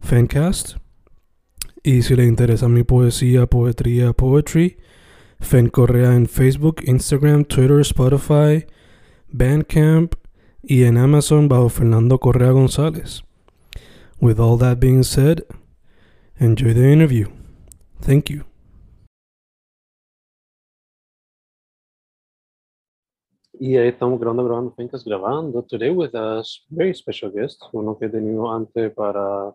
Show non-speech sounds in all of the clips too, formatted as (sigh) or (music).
Fencast. Y si le interesa mi poesía, poetría, poetry, Fen Correa en Facebook, Instagram, Twitter, Spotify, Bandcamp y en Amazon bajo Fernando Correa González. With all that being said, enjoy the interview. Thank you. Y ahí estamos grabando, grabando, Fencast grabando. Today with us, very special guest, uno que he tenido antes para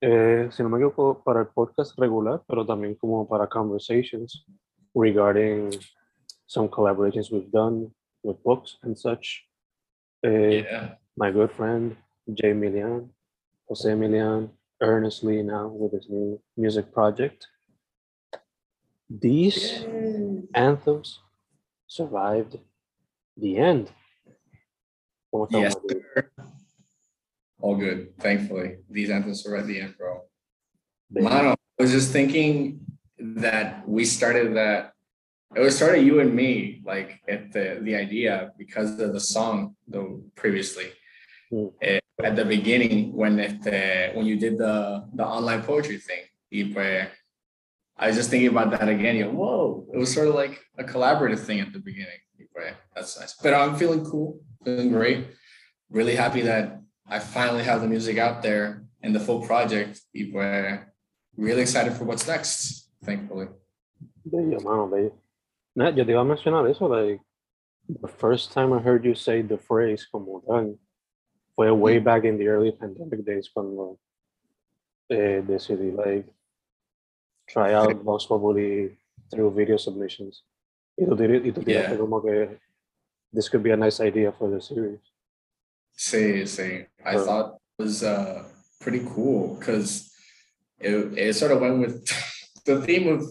eh, si no me equivoco, para el podcast regular, pero también como para conversations regarding some collaborations we've done with books and such. Eh, Yeah. My good friend, Jay Milian, Jose Milian, earnestly now with his new music project. These anthems survived the end. All good, thankfully. These anthems were at the end, bro. Mano, I was just thinking that we started that. It was started you and me, like at the the idea because of the song though previously. Eh, at the beginning when it, uh, when you did the the online poetry thing, y pues, I was just thinking about that again. You know, whoa, it was sort of like a collaborative thing at the beginning. That's nice. But I'm feeling cool, feeling great. Really happy that I finally have the music out there and the full project. Y pues, really excited for what's next, thankfully. Bello, mano. Nah, yo te iba a mencionar eso, like, the first time I heard you say the phrase como tal, fue way back in the early pandemic days cuando eh, decidí, like, try out (laughs) Vox Populi through video submissions. Y tú, y tú Yeah. como que this could be a nice idea for the series. Sí, sí. I Sure. thought it was uh, pretty cool because it, it sort of went with (laughs) the theme of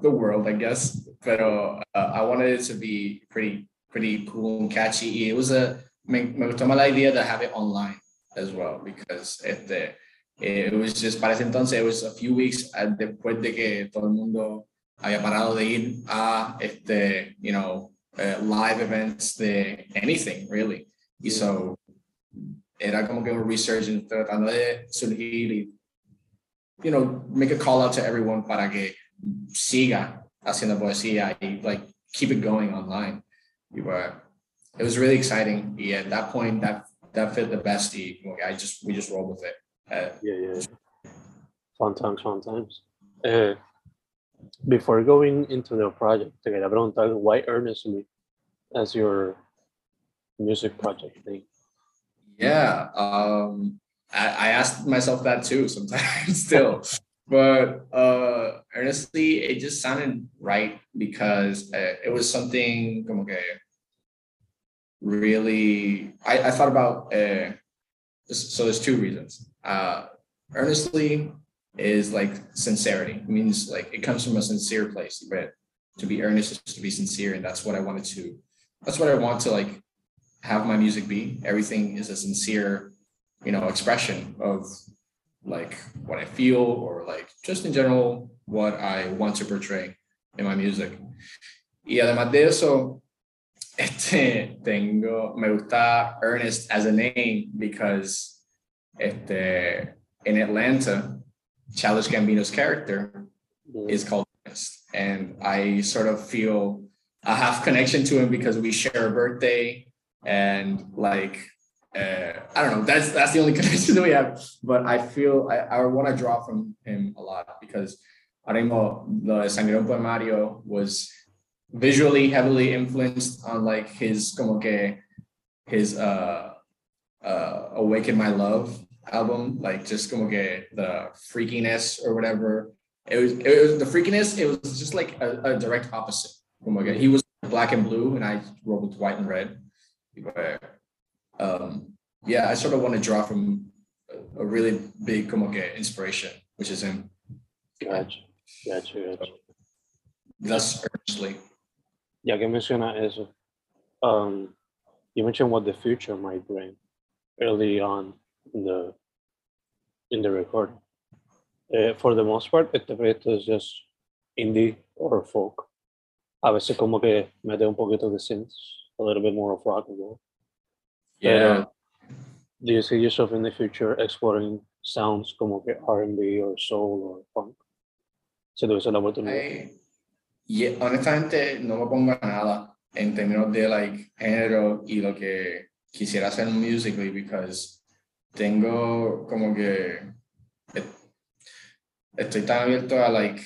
the world, I guess. But uh, I wanted it to be pretty, pretty cool and catchy. It was a me, me gustó más la idea to have it online as well because este, it was just para ese entonces it was a few weeks uh, después de que todo el mundo había parado de ir a este, you know, uh, live events de anything really. So era como que un resurgence tratando de surgir y, you know, make a call out to everyone para que siga haciendo poesía y like keep it going online. Y, uh, it was really exciting. Y at that point, that that fit the best. I just we just rolled with it. Uh, Yeah, yeah. Fun times, fun times. Eh, before going into the project, te quería preguntar, why earnestly as your music project name? Yeah, um, I, I asked myself that too (laughs) sometimes still, but uh, earnestly, it just sounded right because uh, it was something como que really. I, I thought about uh, so there's two reasons. Uh, earnestly is like sincerity. It means like it comes from a sincere place, but to be earnest is to be sincere, and that's what I wanted to. That's what I want to like have my music be. Everything is a sincere, you know, expression of like what I feel or like just in general what I want to portray in my music. Y además de eso, (laughs) este, tengo, me gusta Ernest as a name because este, in Atlanta, Childish Gambino's character mm. is called Ernest. And I sort of feel a half connection to him because we share a birthday and like uh, I don't know. That's that's the only (laughs) connection that we have. But I feel I, I want to draw from him a lot because ahora the de por Mario was visually heavily influenced on like his como que his uh uh Awaken My Love album, like just como que the freakiness or whatever. It was it was the freakiness, it was just like a, a direct opposite. Como que he was black and blue and I with white and red. Um, yeah, I sort of want to draw from a, really big como que inspiration, which is him. Gotcha, gotcha, gotcha. Thus earnestly. Ya que menciona eso, um, you mentioned what the future might bring early on in the in the recording. Uh, for the most part, este proyecto es just indie or folk. A veces como que mete un poquito de synths, a little bit more of rock and roll. Yeah. Do you see yourself in the future exploring sounds como que R&B or soul or funk? Si tuviese la oportunidad. I, yeah, honestamente no me pongo a nada en términos de like género y lo que quisiera hacer musically because tengo como que estoy tan abierto a like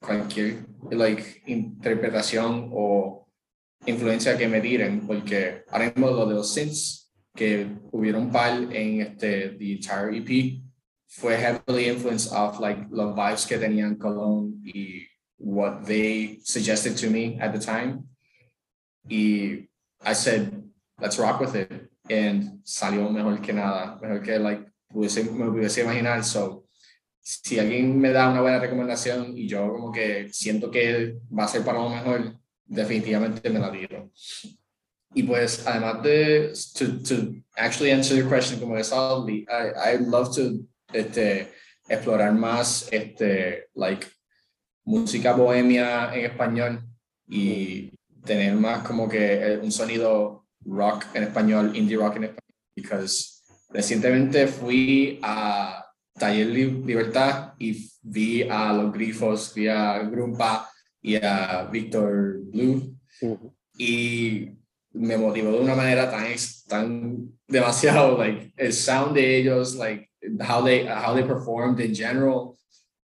cualquier like interpretación o influencia que me tiren porque ahora mismo lo de los synths que hubieron par en este the entire EP fue heavily influenced off like los vibes que tenían Cologne y what they suggested to me at the time. Y I said let's rock with it. And salió mejor que nada mejor que like pudiese, me pudiese imaginar. So si alguien me da una buena recomendación y yo como que siento que va a ser para lo mejor, definitivamente me la digo. Y pues además de, to, to actually answer your question como es I, I love to este, explorar más este, like, música bohemia en español y tener más como que un sonido rock en español, indie rock en español, because recientemente fui a Taller Libertad y vi a los grifos, vi a Grumpa y a Victor Blue. Y me motivó de una manera tan, tan demasiado, like, el sound de ellos, like, how they, how they performed in general,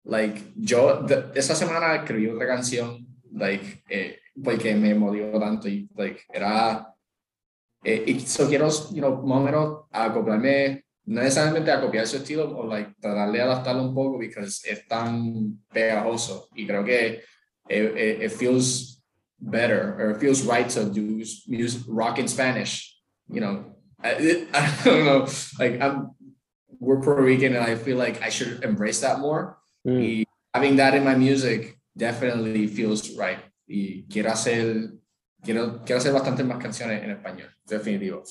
like, yo, esa semana escribí otra canción, like, eh, porque me motivó tanto y, like, era, eh, y so quiero, you know, más o menos acoplarme no necesariamente a copiar su estilo o like, tratar de adaptarlo un poco porque es tan pegajoso. Y creo que it, it, it, feels better or it feels right to do music rock in Spanish you know I, (laughs) I don't know like I'm we're Puerto Rican and I feel like I should embrace that more mm. having that in my music definitely feels right y quiero hacer quiero, quiero hacer bastantes más canciones en español definitivo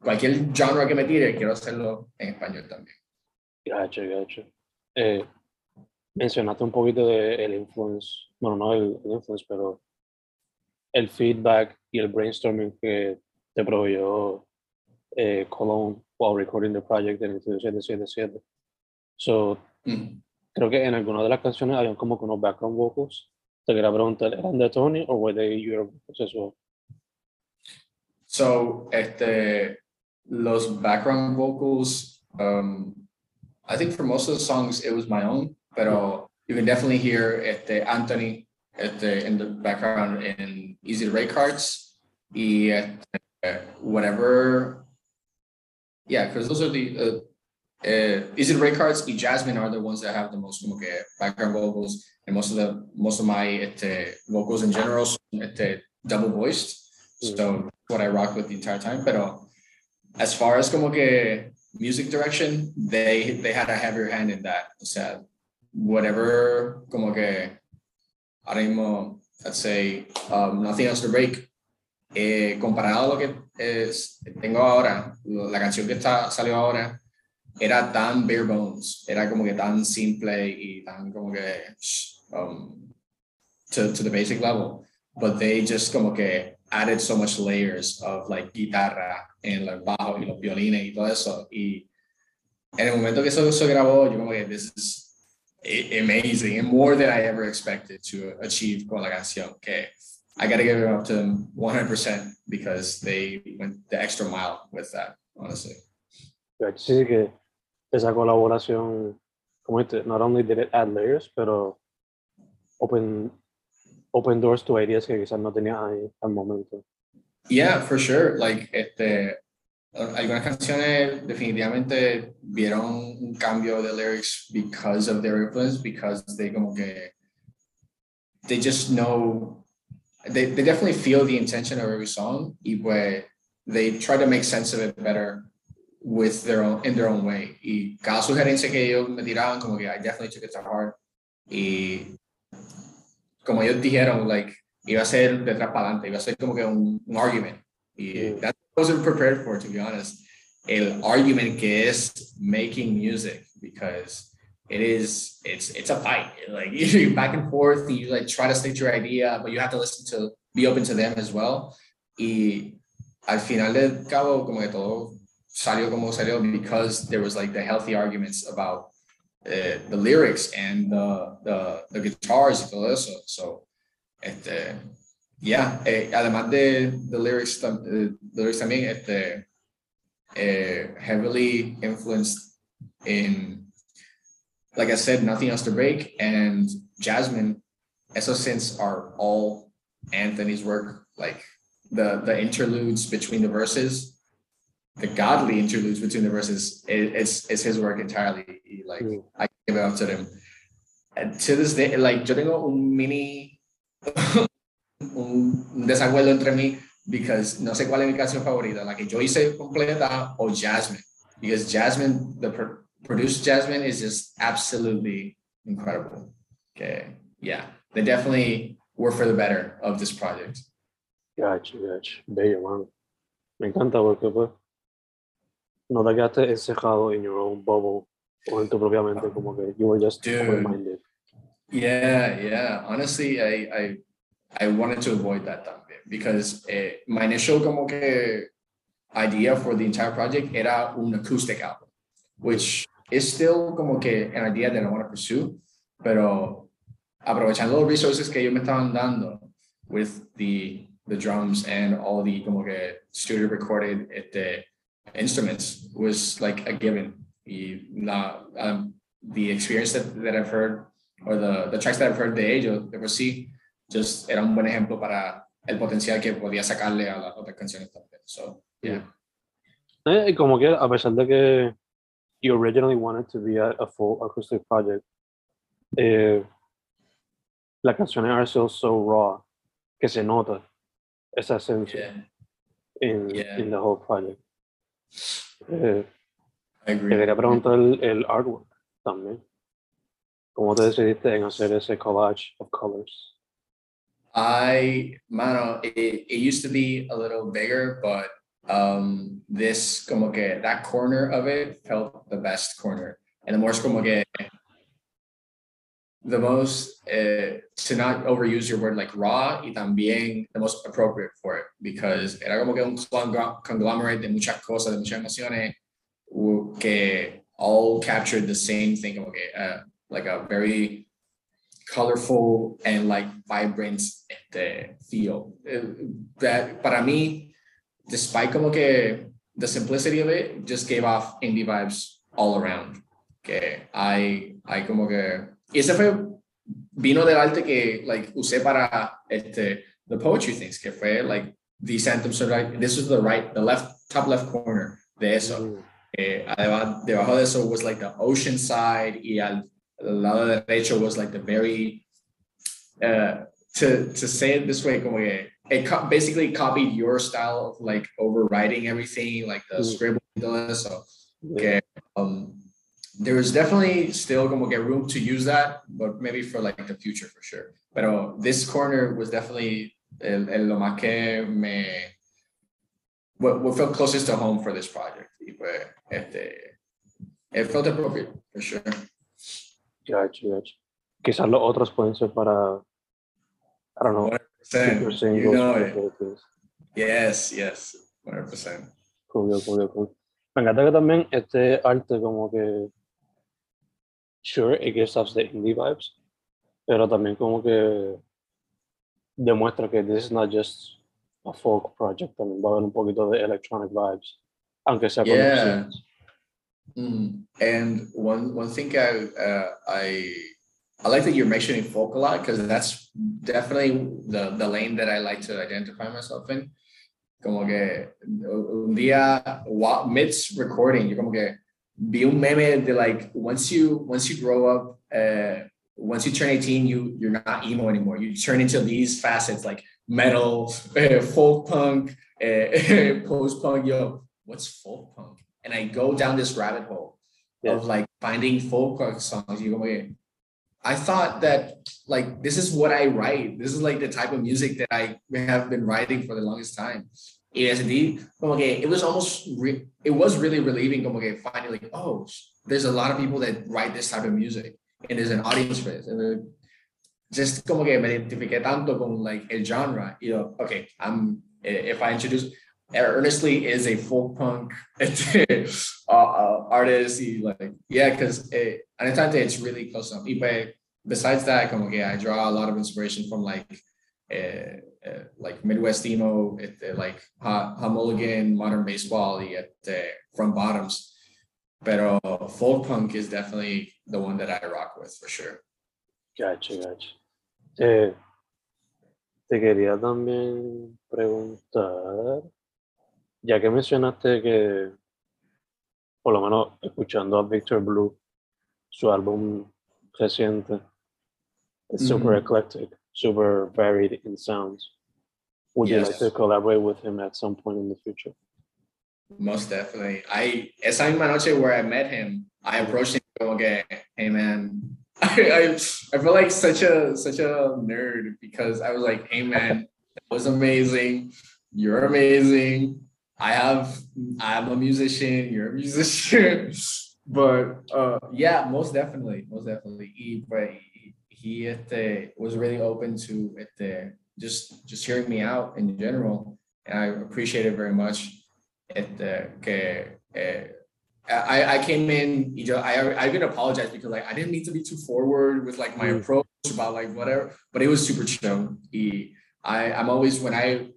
cualquier genre que me tire, quiero hacerlo en español también. Gacho, gacho. Eh, mencionaste un poquito del el influence, bueno, no el, influence, pero el feedback y el brainstorming que te proveyó eh, while recording the project en el estudio 777. So, mm. creo que en alguna de las canciones habían como unos background vocals. Te quería preguntar, ¿eran de Tony o were they your vocals as well? So, este, los background vocals, um, I think for most of the songs it was my own, pero you can definitely hear este, Anthony este, in the background in Easy to Break Hearts y este, whatever. Yeah, because those are the uh, uh, Easy to Break Hearts y Jasmine are the ones that have the most como que, background vocals and most of the most of my este, vocals in general este, double voiced. So what I rock with the entire time. Pero as far as como que music direction, they they had a heavier hand in that. Whatever como que ahora mismo, let's say, um, Nothing Else to Break, eh, comparado a lo que es, tengo ahora, la canción que está, salió ahora, era tan bare bones, era como que tan simple y tan como que um, to, to the basic level, but they just como que added so much layers of like guitarra en los bajos y los violines y todo eso. Y en el momento que eso se grabó, yo como que this is amazing and more than I ever expected to achieve con la canción. Que I gotta give it up to them 100% because they went the extra mile with that, honestly. Sí, sí que esa colaboración, como este, not only did it add layers, pero open, open doors to ideas que quizás no tenía ahí al momento. Yeah, for sure. Like, este, algunas canciones definitivamente vieron un cambio de lyrics because of their influence, because they como que, they just know, they, they definitely feel the intention of every song, y pues they try to make sense of it better with their own, in their own way. Y cada sugerencia que ellos me tiraban, como que I definitely took it to heart. Y como ellos dijeron, like, iba a ser detrás para adelante, iba a ser como que un, un argument. Y that wasn't prepared for, to be honest. El argument que es making music, because it is, it's, it's a fight. Like, (laughs) you back and forth, you like try to stick to your idea, but you have to listen to, be open to them as well. Y al final del cabo, como que todo salió como salió because there was like the healthy arguments about uh, the lyrics and the, the, the guitars y todo eso. So, este, yeah, eh, además de the lyrics, uh, the lyrics también, este, eh, heavily influenced in, like I said, Nothing Else to Break and Jasmine, esos synths are all Anthony's work, like the, the interludes between the verses the godly interludes between the verses it, it's it's his work entirely like Mm. i give it up to him and to this day like yo tengo un mini (laughs) un desacuerdo entre mí because no sé cuál es mi canción favorita la que yo hice completa o Jasmine because Jasmine the pro- produced Jasmine is just absolutely incredible okay yeah they definitely were for the better of this project Gotcha, gotcha. Bello, mano. Me encanta porque, pues, no te quedaste encejado in your own bubble o en tu propia mente, como que you were just Dude. open-minded. Yeah, yeah. Honestly, I I I wanted to avoid that también because eh, my initial como que idea for the entire project era un acoustic album, which is still como que an idea that I want to pursue, pero aprovechando los resources que ellos me estaban dando with the the drums and all the como que studio recorded este, instruments was like a given. Y la, um, the experience that, that I've heard or the, the tracks that I've heard de ellos, de por sí, just era un buen ejemplo para el potencial que podía sacarle a las otras canciones también. So, yeah. Eh, y como que a pesar de que you originally wanted to be a, a full acoustic project, eh, las canciones are still so raw que se nota esa esencia Yeah, in, Yeah. in the whole project. Eh, I te agree. quería preguntar el, el artwork también. ¿Cómo te decidiste en hacer ese collage of colors? I, mano, it, it used to be a little bigger, but um, this, como que that corner of it felt the best corner. And the more como que the most, uh, to not overuse your word like raw, y también the most appropriate for it, because era como que un conglomerate de muchas cosas, de muchas emociones, que all captured the same thing, como que, uh, like a very colorful and like vibrant este, feel. Eh, That para mí, despite como que the simplicity of it, just gave off indie vibes all around. Que I, I como que, y ese fue, vino del arte que like usé para este, the poetry things, que fue like these anthems are like, this was the right, the left, top left corner de eso. Mm, Eh, debajo de eso was like the ocean side y al, al lado derecho was like the very, uh, to, to say it this way, como que it co- basically copied your style of like overriding everything, like the Mm. scribble y todo eso. yeah. Um, there was definitely still como que room to use that, but maybe for like the future for sure. Pero this corner was definitely el, el lo más que me, what, what felt closest to home for this project. Y pues, este, it felt appropriate for sure. Gotcha, gotcha. Quizás los otros pueden ser para, I don't know, future 100%. singles. You know it. Yes, yes, 100%. Cool, cool, cool. Me encanta que también este arte como que, sure, it gives us the indie vibes, pero también como que demuestra que this is not just a folk project, también va a haber un poquito de electronic vibes, aunque sea con Yeah. Mm. And one one thing I uh, I I like that you're mentioning folk a lot because that's definitely the the lane that I like to identify myself in. Como que un día midst recording, yo como que vi un meme de like once you once you grow up, uh, once you turn 18, you you're not emo anymore. You turn into these facets like metal, (laughs) folk punk, uh, (laughs) post punk. Yo, what's folk punk? And I go down this rabbit hole yeah. of like finding folk songs. You go, okay, I thought that like this is what I write. This is like the type of music that I have been writing for the longest time. ASD, como que it was almost re- it was really relieving como que finding like oh there's a lot of people that write this type of music and there's an audience for this and just como que me identifiqué tanto con like el genre you know okay I'm eh, if I introduce Earnestly is a folk punk (laughs) uh, artist like yeah because it, it's really close enough y besides that como que I draw a lot of inspiration from like uh, uh, like Midwest emo, este, like ha, modern baseball, este, Front Bottoms. Pero folk punk is definitely the one that I rock with for sure. Gotcha, gotcha. Eh, te quería también preguntar, ya que mencionaste que, por lo menos escuchando a Victor Blue, su álbum reciente, es super mm -hmm. eclectic, super varied in sounds. Would yes. you like to collaborate with him at some point in the future? Most definitely. I esa misma noche where I met him, I approached him okay, hey man. (laughs) I, I I feel like such a such a nerd because I was like, hey man, that was amazing. You're amazing. I have I'm a musician, you're a musician. (laughs) but uh yeah, most definitely, most definitely. He but he, he este, was really open to este, just just hearing me out in general, and I appreciate it very much. At the que uh, I, I came in, you know, I I even apologize because like I didn't need to be too forward with like my mm. approach about like whatever, but it was super chill. He, I I'm always when I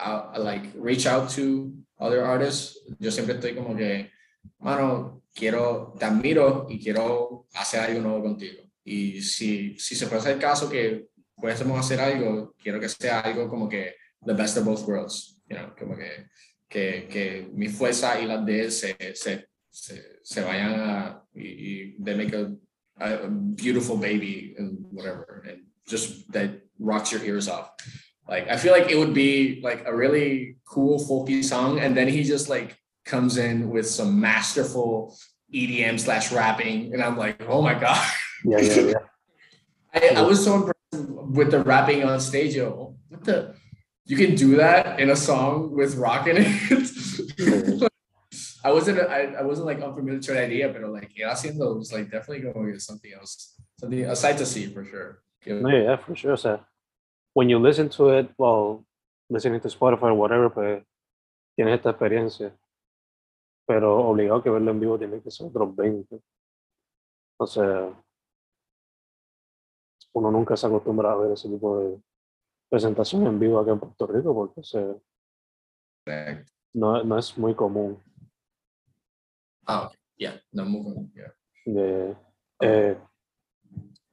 uh, like reach out to other artists, yo siempre estoy como que, mano, quiero, te admiro y quiero hacer algo nuevo contigo. Y si, si se hacer el caso que pudiésemos hacer algo, quiero que sea algo como que the best of both worlds, you know, como que, que, que mi fuerza y las de él se, se, se, se vayan a, y, y they make a, a, beautiful baby and whatever, and just that rocks your ears off. Like, I feel like it would be like a really cool folky song, and then he just like comes in with some masterful EDM slash rapping, and I'm like, oh my god. Yeah, yeah, yeah. (laughs) I, I was so impressed with the rapping on stage, yo, what the? You can do that in a song with rock in it. (laughs) I wasn't I, I wasn't like unfamiliar to the idea, but like yeah, haciendo was like definitely going to something else, something a sight to see for sure. No, yeah, for sure. So when you listen to it while listening to Spotify or whatever, pues tienes esta experiencia. Pero obligado que verlo en vivo tiene que ser otros 20. O sea, uno nunca se acostumbra a ver ese tipo de presentación en vivo acá en Puerto Rico porque se, no, no es muy común. Ah, ya, no muy común. Eh,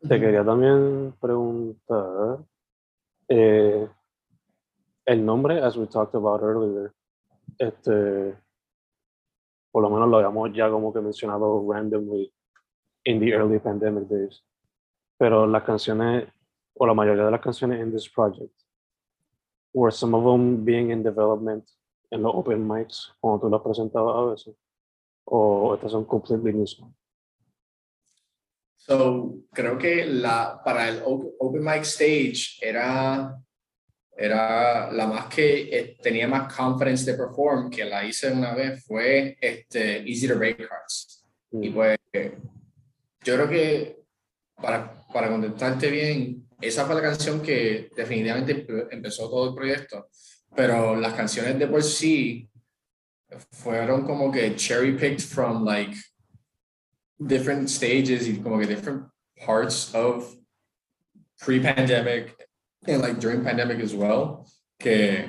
te quería también preguntar eh, el nombre, as we talked about earlier, este, por lo menos lo habíamos ya como que mencionado randomly in the early pandemic days pero las canciones, o la mayoría de las canciones en this project, were some of them being in development en los open mics, como tú las presentabas a veces, o estas son completely new songs? So, creo que la, para el open mic stage era, era la más que eh, tenía más confidence de perform, que la hice una vez, fue este, Easy to Break Hearts. Y mm. pues, yo creo que para, para contestarte bien, esa fue la canción que definitivamente empezó todo el proyecto, pero las canciones de por sí fueron como que cherry picked from like different stages y como que different parts of pre-pandemic and like during pandemic as well que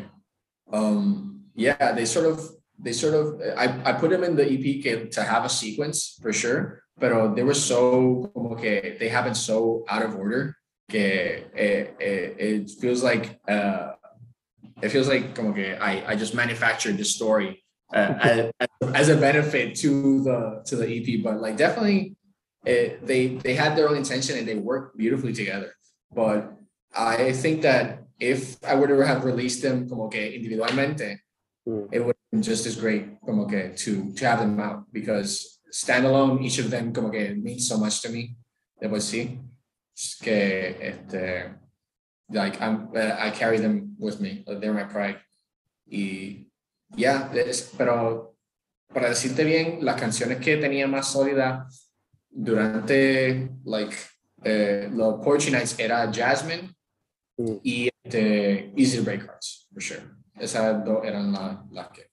um yeah they sort of they sort of I, I put them in the EP to have a sequence for sure, but they were so como que they happened so out of order que it, eh, it, eh, it feels like uh, it feels like como que I, I just manufactured this story uh, as, as, a benefit to the to the EP, but like definitely it, they they had their own intention and they worked beautifully together. But I think that if I were to have released them como que individualmente, mm. it would have been just as great como que to to have them out because standalone, each of them como que means so much to me. De por sí, que este, like I'm, I carry them with me. They're my pride. Y ya, yeah, pero para decirte bien, las canciones que tenía más sólida durante like eh, los Poetry Nights era Jasmine mm. y este, Easy Break Hearts, for sure. Esas dos eran las la que.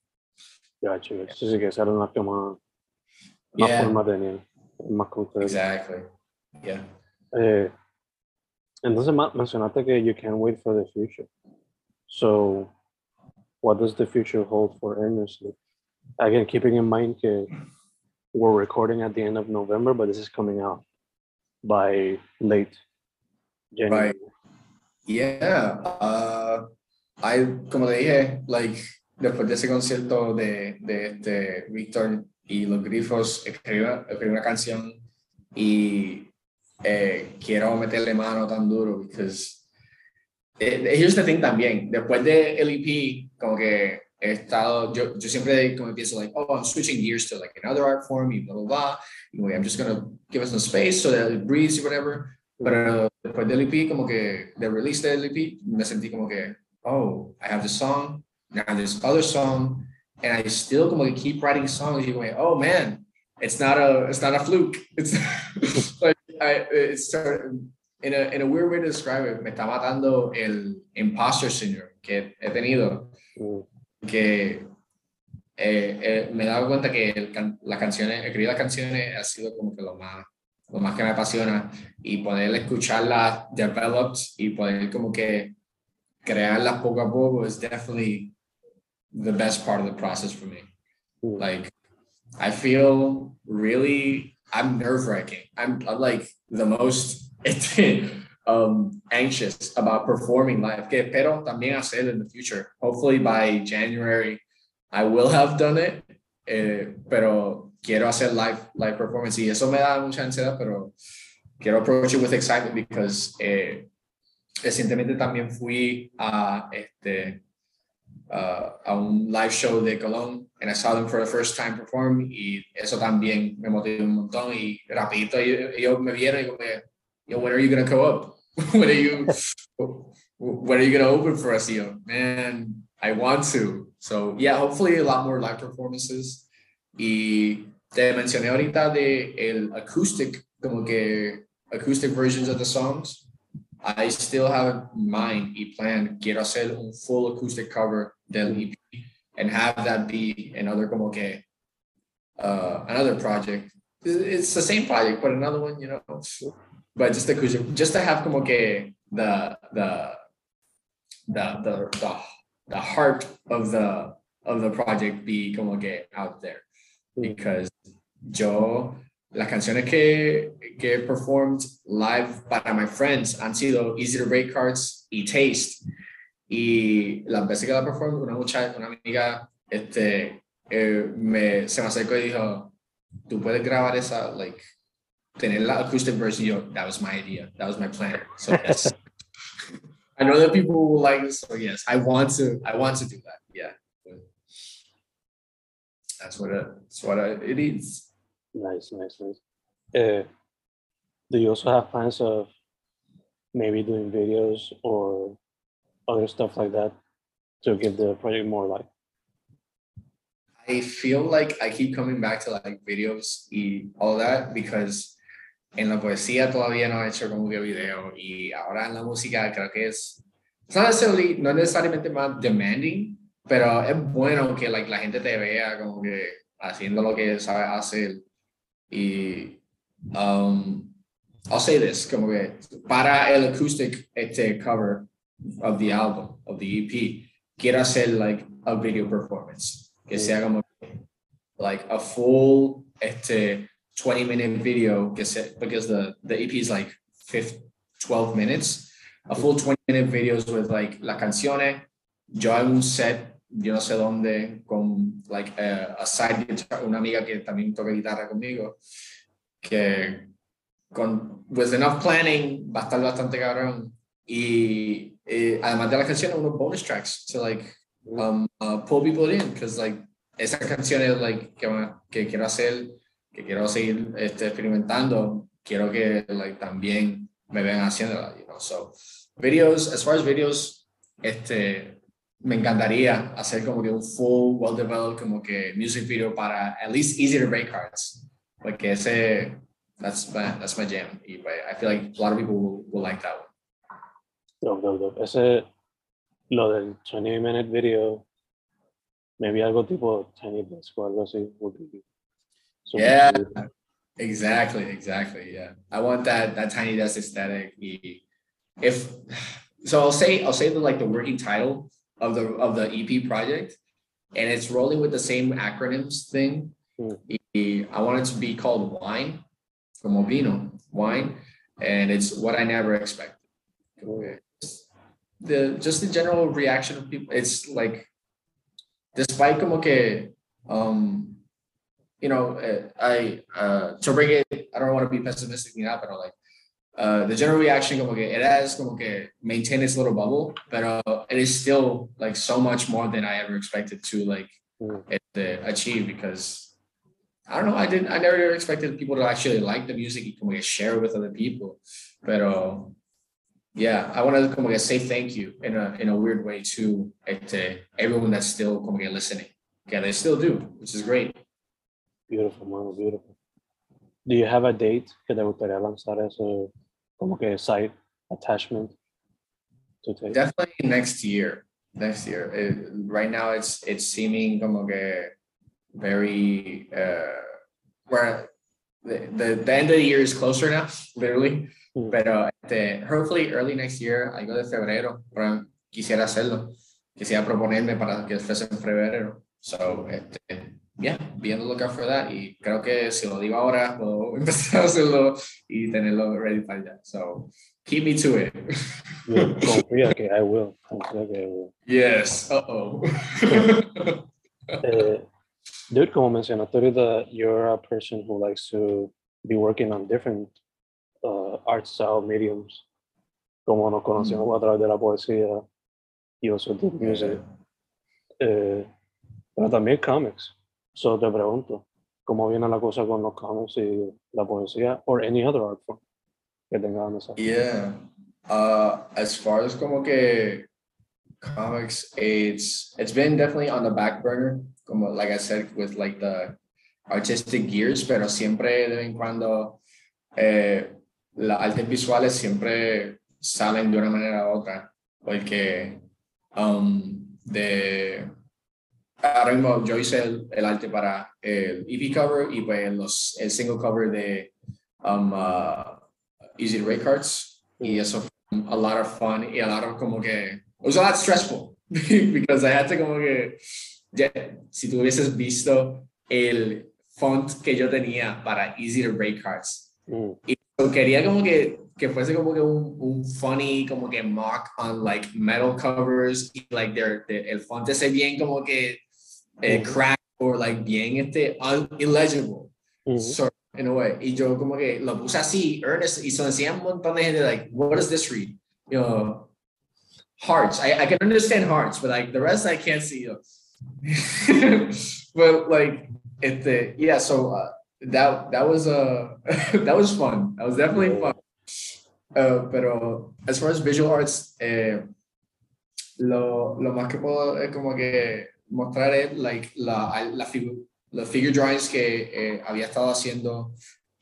Ya, chicos, sí, sí, que esas eran las que más, más yeah. forma tenían, más concretas. Exactly, yeah. Eh, entonces mencionaste que you can't wait for the future. So, what does the future hold for Earnestly? Again, keeping in mind que we're recording at the end of November, but this is coming out by late January. Right. Yeah. Uh, I, como te dije, like, después de ese concierto de, de este Víctor y los grifos, escribí una, escribí una canción y eh, quiero meterle mano tan duro, because eh, here's the thing también, después de LEP, como que he estado, yo, yo siempre como pienso like, oh, I'm switching gears to like another art form y bla, bla, bla. Anyway, I'm just gonna give it some space so that it breathes or whatever. Pero después del EP, como que de release del EP, me sentí como que, oh, I have this song, now this other song, and I still como que keep writing songs. You're going, oh man, it's not a, it's not a fluke. (laughs) It's like I, it's in a, in a weird way to describe it. Me está matando el imposter syndrome que he tenido. Mm que eh, eh, me he dado cuenta que el, las canciones, escribir las canciones ha sido como que lo más, lo más que me apasiona y poder escucharlas developed y poder como que crearlas poco a poco es definitely the best part of the process for me. Mm. Like, I feel really, I'm nerve wracking. I'm, I'm like the most (laughs) um, anxious about performing live, que espero también hacer in the future. Hopefully by January, I will have done it, eh, pero quiero hacer live, live performance y eso me da mucha ansiedad, pero quiero approach it with excitement because eh, recientemente también fui a este uh, a un live show de Colón and I saw them for the first time perform y eso también me motivó un montón y rapidito ellos, ellos me vieron y como yo, when are you gonna go up? (laughs) when are you when are you gonna open for us? Yo, man, I want to. So yeah, hopefully a lot more live performances. Y te mencioné ahorita de el acoustic, como que acoustic versions of the songs. I still have in mind y plan quiero hacer un full acoustic cover del EP and have that be another como que uh, another project. It's the same project, but another one, you know but just the just to have como que the the the the the, the heart of the of the project be como que out there mm. because yo las canciones que que performed live para my friends han sido Easy to Break Hearts y Taste y las veces que la performed una muchacha una amiga este eh, me se me acercó y dijo tú puedes grabar esa like tener la acoustic version, yo, that was my idea. That was my plan. So yes. (laughs) I know that people will like this. So yes, I want to, I want to do that. Yeah. That's what it, that's what it is. Nice, nice, nice. Uh, do you also have plans of maybe doing videos or other stuff like that to give the project more life? I feel like I keep coming back to like videos all that because en la poesía todavía no he hecho como que video y ahora en la música creo que es, no necesariamente, no necesariamente más demanding, pero es bueno que like, la gente te vea como que haciendo lo que sabes hacer. Y um, I'll say this, como que para el acoustic este cover of the album, of the EP, quiero hacer like a video performance. que sea como like a full este 20 minute video because the the EP is like 15, 12 minutes. A full 20 minute videos with like las canciones yo hago un set yo no sé dónde con like a, a side guitar una amiga que también toca guitarra conmigo que con with enough planning va a estar bastante cabrón. Y eh, además de las canciones unos bonus tracks to like um, uh, pull people in because like esa canción es like que, que quiero hacer que quiero seguir este, experimentando quiero que like también me vean haciéndola you know so videos as far as videos este me encantaría hacer como que un full well developed como que music video para at least easy to break cards porque ese that's my that's my jam y I feel like a lot of people will, will like that one Dope, dope, dope. Ese, lo del 20 minute video, maybe algo tipo Tiny Desk o algo así. would be super Yeah. Exactly, exactly. Yeah, I want that that tiny desk aesthetic. If so, I'll say I'll say the like the working title of the of the EP project, and it's rolling with the same acronyms thing. Y- I want it to be called Wine, from vino, wine, and it's what I never expected. The just the general reaction of people. It's like, despite como que um you know, uh, I uh, to bring it, I don't want to be pessimistic ni nada, pero like uh, the general reaction como que it has como que maintain its little bubble, but uh, it is still like so much more than I ever expected to like Mm. uh, achieve because I don't know, I didn't, I never expected people to actually like the music and como que share it with other people, but uh, yeah, I want to como que say thank you in a in a weird way to este, everyone that's still como que listening. Yeah, they still do, which is great. Beautiful, mano, beautiful. Do you have a date que te gustaría lanzar eso como que site attachment to take? Definitely next year. Next year. It- right now, it's it's seeming como que very uh, where the, the the end of the year is closer now, literally. Mm. But uh, este, hopefully early next year, algo de febrero, pero quisiera hacerlo. Quisiera proponerme para que fuese en febrero. So, este, yeah, be on the lookout for that. Y creo que si lo digo ahora, (laughs) puedo empezar a hacerlo y tenerlo ready para allá. So, keep me to it. (laughs) Confía que I will. Confía que I will. Yes. Uh oh. (laughs) Eh, dude, como mencionaste ahorita, you're a person who likes to be working on different uh, art style mediums. Como nos conocimos a través de la poesía y also the music. Eh, pero también comics. So te pregunto, ¿cómo viene la cosa con los comics y la poesía or any other art form que tenga esa? yeah. Uh, as far as como que comics, it's it's been definitely on the back burner. Como like I said, with like the artistic gears, pero siempre de vez en cuando eh, las artes visuales siempre salen de una manera u otra. Porque um, de ahora mismo yo hice el, el arte para el EP cover y pues los, el single cover de um, uh, Easy to Rate Cards. Y eso fue a lot of fun y a lot of como que, it was a lot stressful (laughs) because I had to como que, ya, si tú hubieses visto el font que yo tenía para Easy to Rate Cards, Mm, So, quería como que, que fuese como que un, un funny, como que mock on like metal covers y like their, their- el font ese bien como que eh, crack or like bien este un- illegible. mm, sort of, in a way. Y yo como que lo puse así, earnest, y se lo enseñé a un montón de gente, like, what does this read? You know, hearts. I, I can understand hearts, but like the rest I can't see. You know. (laughs) but like, este, yeah, so uh, that, that was, uh, (laughs) that was fun. That was definitely fun. Uh, pero as far as visual arts, eh, lo, lo más que puedo es como que mostrar es like, la, la figu- los figure drawings que eh, había estado haciendo,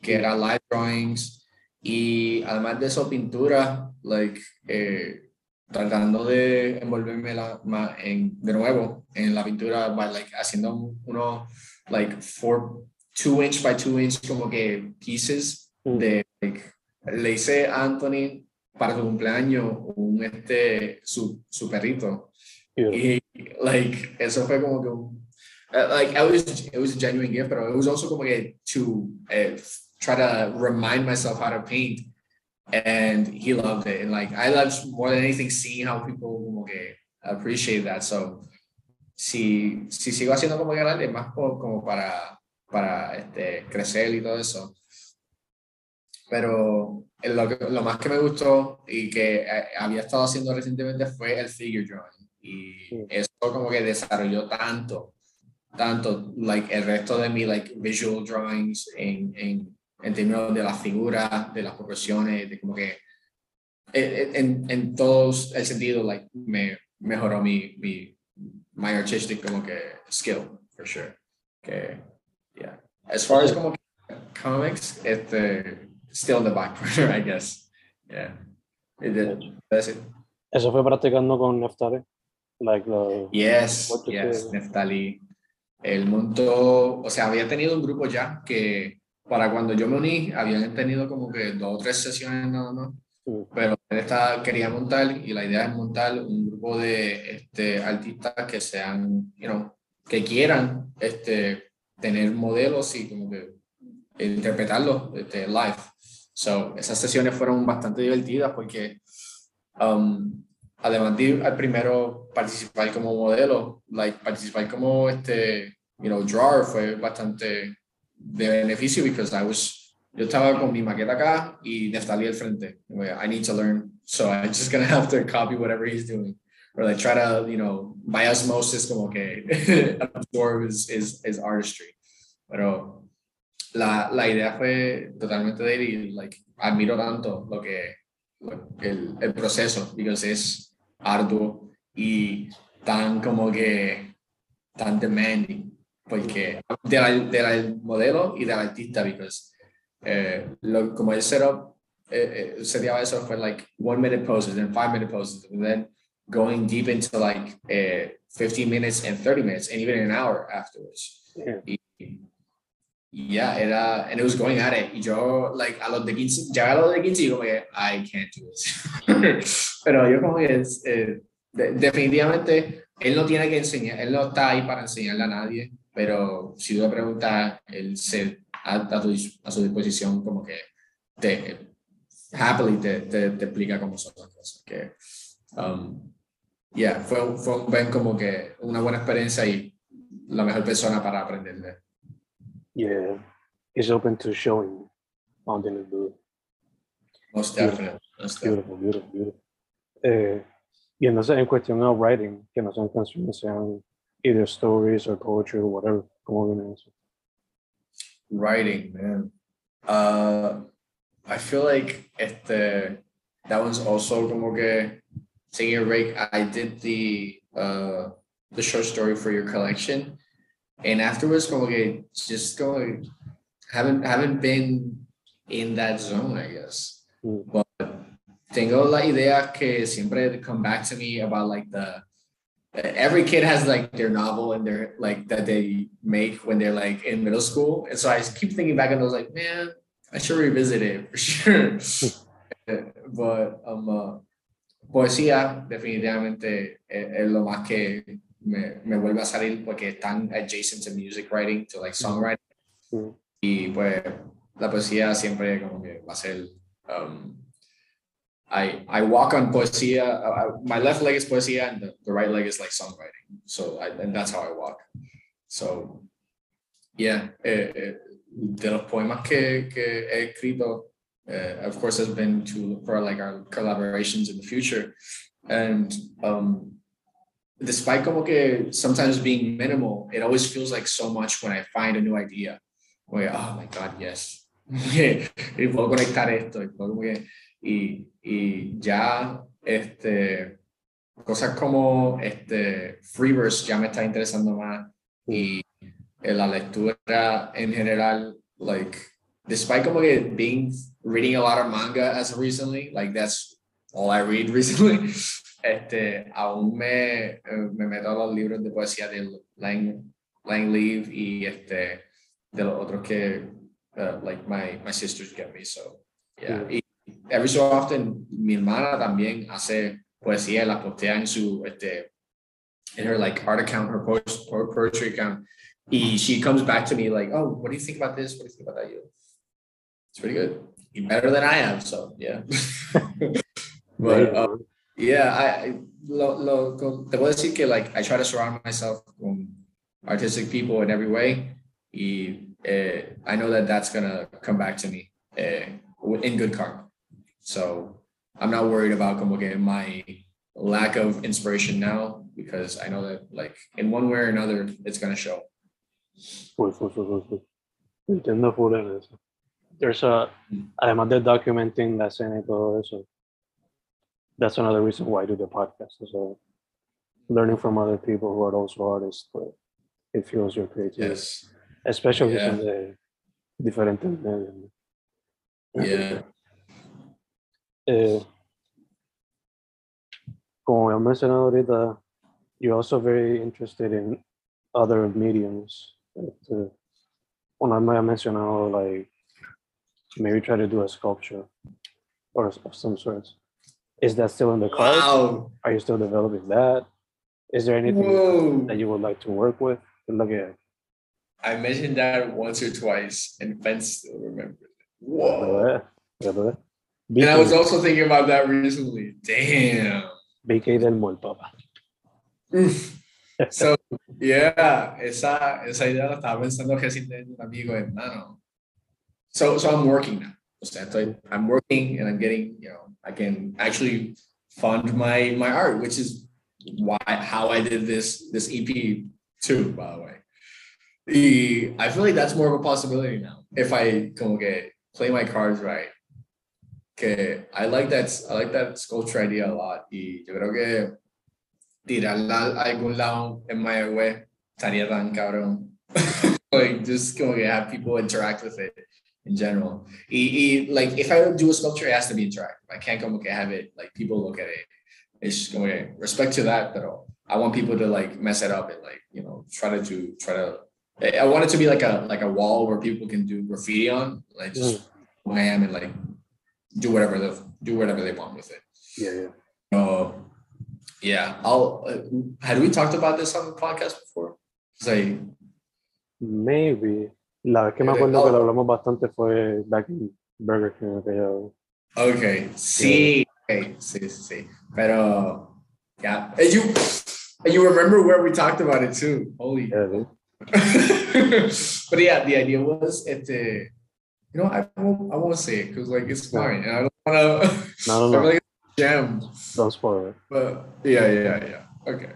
que eran live drawings, y además de eso, pintura, like, eh, tratando de envolverme la, ma- en, de nuevo en la pintura, by, like, haciendo un- uno, like, four, two inch by two inch, como que pieces mm. de, like, le hice a Anthony para su cumpleaños un, este, su, su perrito. Beautiful. Y, like, eso fue como que un, uh, like it was it was a genuine gift, but it was also como que to uh, try to remind myself how to paint, and he loved it, and like I loved more than anything seeing how people como que appreciate that. So si si sigo haciendo como que arte más como, como para para este crecer y todo eso. Pero lo, que, lo más que me gustó y que eh, había estado haciendo recientemente fue el figure drawing. Y Sí. eso como que desarrolló tanto tanto like el resto de mi like visual drawings en, en, en términos de las figuras de las proporciones de como que en, en, en todos el sentido like me mejoró mi mi my artistic como que skill for sure. Que yeah. As far as como que comics este still the back burner (laughs) I guess yeah It did- that's it. Eso fue practicando con Neftali. Like the, Yes, yes. Neftali. Él montó, o sea, había tenido un grupo ya que para cuando yo me uní, habían tenido como que dos o tres sesiones nada más, Mm. pero él estaba, quería montar y la idea es montar un grupo de este, artistas que sean, you know, que quieran este, tener modelos y como que interpretarlos este, live. So, esas sesiones fueron bastante divertidas porque um, además de al primero participar como modelo, like, participar como este, you know, drawer fue bastante de beneficio because I was, yo estaba con mi maqueta acá y Neftali al frente. I need to learn, so I'm just gonna (laughs) have to copy whatever he's doing. Or like try to, you know, by osmosis como que (laughs) absorb his, his, his artistry. Pero la, la idea fue totalmente de él y like, admiro tanto lo que, lo- el, el proceso, because es arduo y tan como que tan demanding, porque del, del modelo y del artista, because eh, lo, como el setup eh, eh, sería eso fue like one minute poses and five minute poses and then going deep into like eh, 15 minutes and 30 minutes and even an hour afterwards. Yeah. Y, y ya, era, and it was going at it. Y yo, like, a los de 15, ya a los de 15, yo como que, I can't do this. (laughs) Pero yo como que, es, eh, de- definitivamente, él no tiene que enseñar, él no está ahí para enseñarle a nadie, pero si tú le preguntas, él se, a, a, tu, a su disposición como que te, happily te, te, te explica cómo son las cosas. Que, um, yeah, fue, fue un buen como que una buena experiencia y la mejor persona para aprender de él. Yeah, is open to showing on the do. Most definitely. Most definitely. Beautiful, beautiful, beautiful. Eh, y entonces en cuestión de writing, que no sean canciones, sean either stories or poetry or whatever, ¿cómo viene eso? Writing, man. Uh, I feel like este, that one's also como que taking a break. I did the uh, the short story for your collection, and afterwards, como que just going haven't haven't been in that zone, I guess. Mm. But tengo la idea que siempre come back to me about like the every kid has like their novel and their like that they make when they're like in middle school. And so I just keep thinking back and I was like, man, I should revisit it for (laughs) sure. (laughs) but um uh, poesía definitivamente es, es lo más que me, me vuelve a salir porque están adjacent to music writing, to like songwriting. Mm. Y pues la poesía siempre como que va a ser um, I I walk on poesía. Uh, uh, my left leg is poesía, and the, the right leg is like songwriting. So I, and that's how I walk. So yeah, eh, eh, de los poemas que, que he escrito, uh, of course, has been to for like our collaborations in the future, and um, despite como que sometimes being minimal, it always feels like so much when I find a new idea. Where oh my god, yes, y puedo conectar esto, y puedo como que y, y ya este cosas como este Freeverse ya me está interesando más. Y en la lectura en general like despite como que being reading a lot of manga as recently like that's all I read (laughs) recently este aún me, eh, me meto a los libros de poesía de Lang, Lang y este de los otros que uh, like my my sisters get me so yeah y every so often mi hermana también hace poesía la postea en su este in her like art account, her post her poetry account. He, she comes back to me like, oh, what do you think about this? What do you think about that? You, it's pretty good. You're better than I am, so yeah. (laughs) but uh, yeah, I lo, lo, te puedo decir que like I try to surround myself with artistic people in every way. Y, eh, I know that that's gonna come back to me eh, in good karma. So I'm not worried about como que my lack of inspiration now because I know that like in one way or another it's gonna show. Entiendo full eso. There's a, además de documenting la escena y todo eso, that's another reason why I do the podcast. So learning from other people who are also artists, but it fuels your creativity. Yes. Especially Yeah. de diferentes medios. Yeah. Eh, como he mencionado ahorita, you're also very interested in other mediums. Este, Bueno, me ha mencionado, like, maybe try to do a sculpture or of some sort. Is that still in the cards? Wow. Are you still developing that? Is there anything Whoa. that you would like to work with? Look at I mentioned that once or twice and Fence still remembered. it. Whoa. it. And I was also thinking about that recently. Damn. BK del Mall, papá. (laughs) So, yeah, esa, esa idea la estaba pensando recientemente un amigo, hermano. So, so I'm working now. O sea, estoy, I'm working and I'm getting, you know, I can actually fund my my art, which is why how I did this this EP too, by the way. the I feel like that's more of a possibility now if I como que play my cards right. Okay, I like that I like that sculpture idea a lot. Y yo creo que tirarla a algún lado en Mayagüez estaría tan cabrón. (laughs) like just como que have people interact with it in general. Y, y like if I do a sculpture, it has to be interactive. I can't come que have it like people look at it. It's como que respect to that, but I want people to like mess it up and like you know try to do try to. I want it to be like a like a wall where people can do graffiti on, like just wham and like do whatever they do whatever they want with it. Yeah, yeah. Uh, yeah, I'll. Uh, had we talked about this on the podcast before? 'Cause I, Maybe. La vez que me Eh, acuerdo que oh. lo hablamos bastante fue back in Burger King. okay, sí, okay, sí, sí, sí. Pero, yeah, and you, and you remember where we talked about it too. Holy. Yeah, (laughs) but yeah, the idea was at the, you know, I won't, I won't say it because like it's fine, and I don't want to. (laughs) No, no, no. really jam, Don't spoil it. but yeah, yeah, yeah. Okay.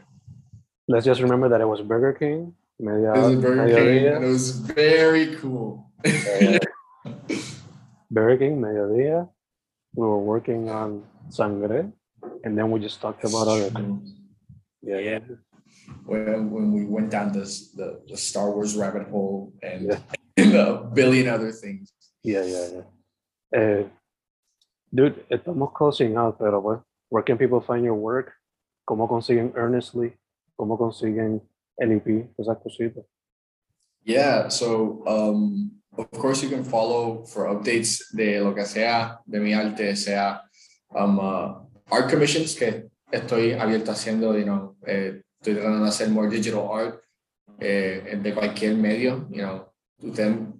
Let's just remember that it was Burger King. Media, This is Burger King, it was very cool. Yeah. (laughs) Burger King, mediodía. We were working on Sangre, and then we just talked about other things. Yeah, yeah. when when we went down this the, the Star Wars rabbit hole and, Yeah. and (laughs) a billion other things. Yeah, yeah, yeah. Eh, dude, estamos closing out, pero pues, where can people find your work? ¿Cómo consiguen Earnestly? ¿Cómo consiguen LEP? Esas cositas. Yeah, so um, of course you can follow for updates de lo que sea, de mi arte, sea um, uh, art commissions que estoy abierto haciendo, you know, eh, estoy tratando de hacer more digital art eh, de cualquier medio, you know, usted,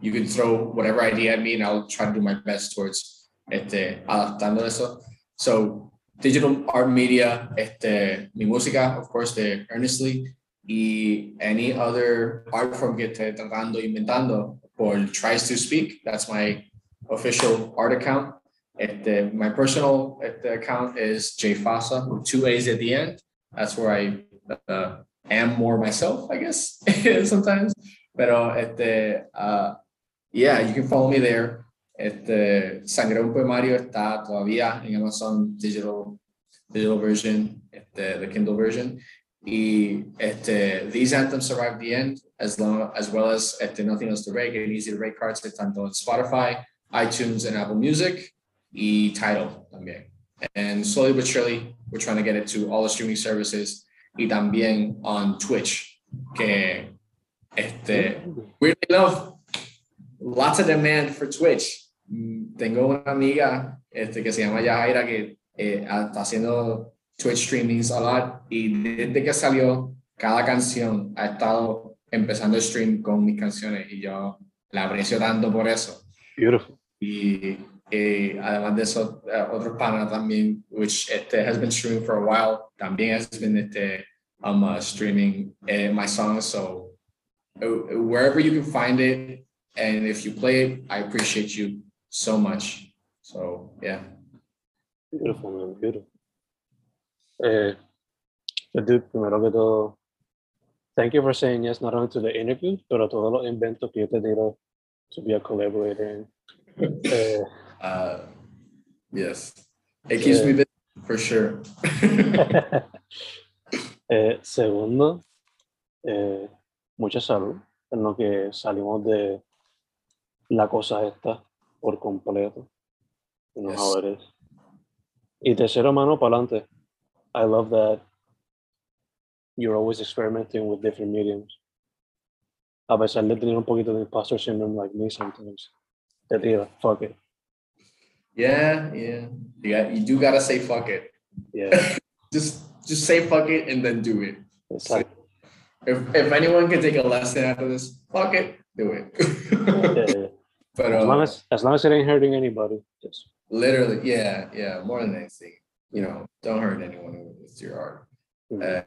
you can throw whatever idea at me and I'll try to do my best towards este, adaptando eso. So digital art media, este, mi música, of course, de Earnestly, y any other art form que esté tratando, inventando, por Tries to Speak, that's my official art account. Este, my personal account is jfasa with two A's at the end. That's where I uh, am more myself, I guess, (laughs) sometimes. Pero, este, uh, yeah, you can follow me there. Este, Sangre un Poemario está todavía en Amazon Digital, digital version, este, the Kindle version. Y este, these anthems survive the end, as long as well as este, Nothing Else to Rate, and Easy to Break Hearts, tanto en Spotify, iTunes, and Apple Music, y Tidal también. And slowly but surely, we're trying to get it to all the streaming services, y también on Twitch, que este, weirdly enough, lots of demand for Twitch. Mm, Tengo una amiga este, que se llama Yajaira que eh, está haciendo Twitch streamings a lot y desde que salió cada canción ha estado empezando el stream con mis canciones y yo la aprecio tanto por eso. Beautiful. Y eh, además de eso, uh, otros panas también, which este, has been streaming for a while, también has been este, um, uh, streaming uh, my songs. So uh, wherever you can find it, and if you play it, I appreciate you so much. So yeah. Beautiful, man. Beautiful. Eh, dude, primero que todo, thank you for saying yes not only to the interview, pero a todos los inventos que yo te tiro to be a collaborator in. Eh, Uh, yes, it keeps me busy for sure. (laughs) eh, segundo, eh, mucha salud en lo que salimos de la cosa esta por completo. Yes. Y tercero, mano, para adelante. I love that you're always experimenting with different mediums. A pesar de tener un poquito de imposter syndrome like me sometimes. Te tira, fuck it. yeah, yeah. You, got, you do gotta say fuck it. Yeah, (laughs) Just just say fuck it and then do it. exacto. If if anyone can take a lesson out of this, fuck it, do it. Yeah, (laughs) but as, long uh, as, as long as it ain't hurting anybody, just literally, yeah, yeah. More than anything, you know, don't hurt anyone with your art. mm,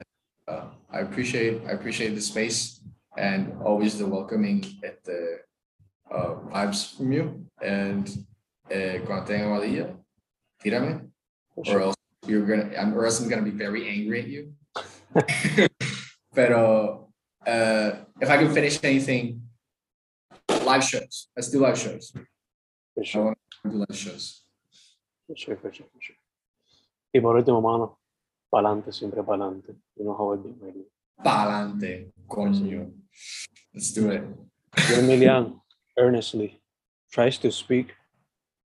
Uh, I appreciate I appreciate the space and always the welcoming at the uh, vibes from you. And uh, cuando tenga mal día, tírame, or else you're gonna, I'm, or else I'm gonna be very angry at you. (laughs) Pero uh, if I can finish anything, live shows. Let's do live shows. For I sure. want to do live shows. For sure, for sure, for sure. Y por último, mano, pa'lante, siempre pa'lante. You know how it be, my dude. Pa'lante, coño. Let's do it. Yo, Emilian, earnestly, tries to speak,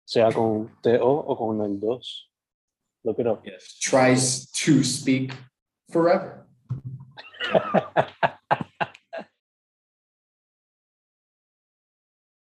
sea con T-O o con el 2. Look it up. Yes. Tries to speak forever. (laughs)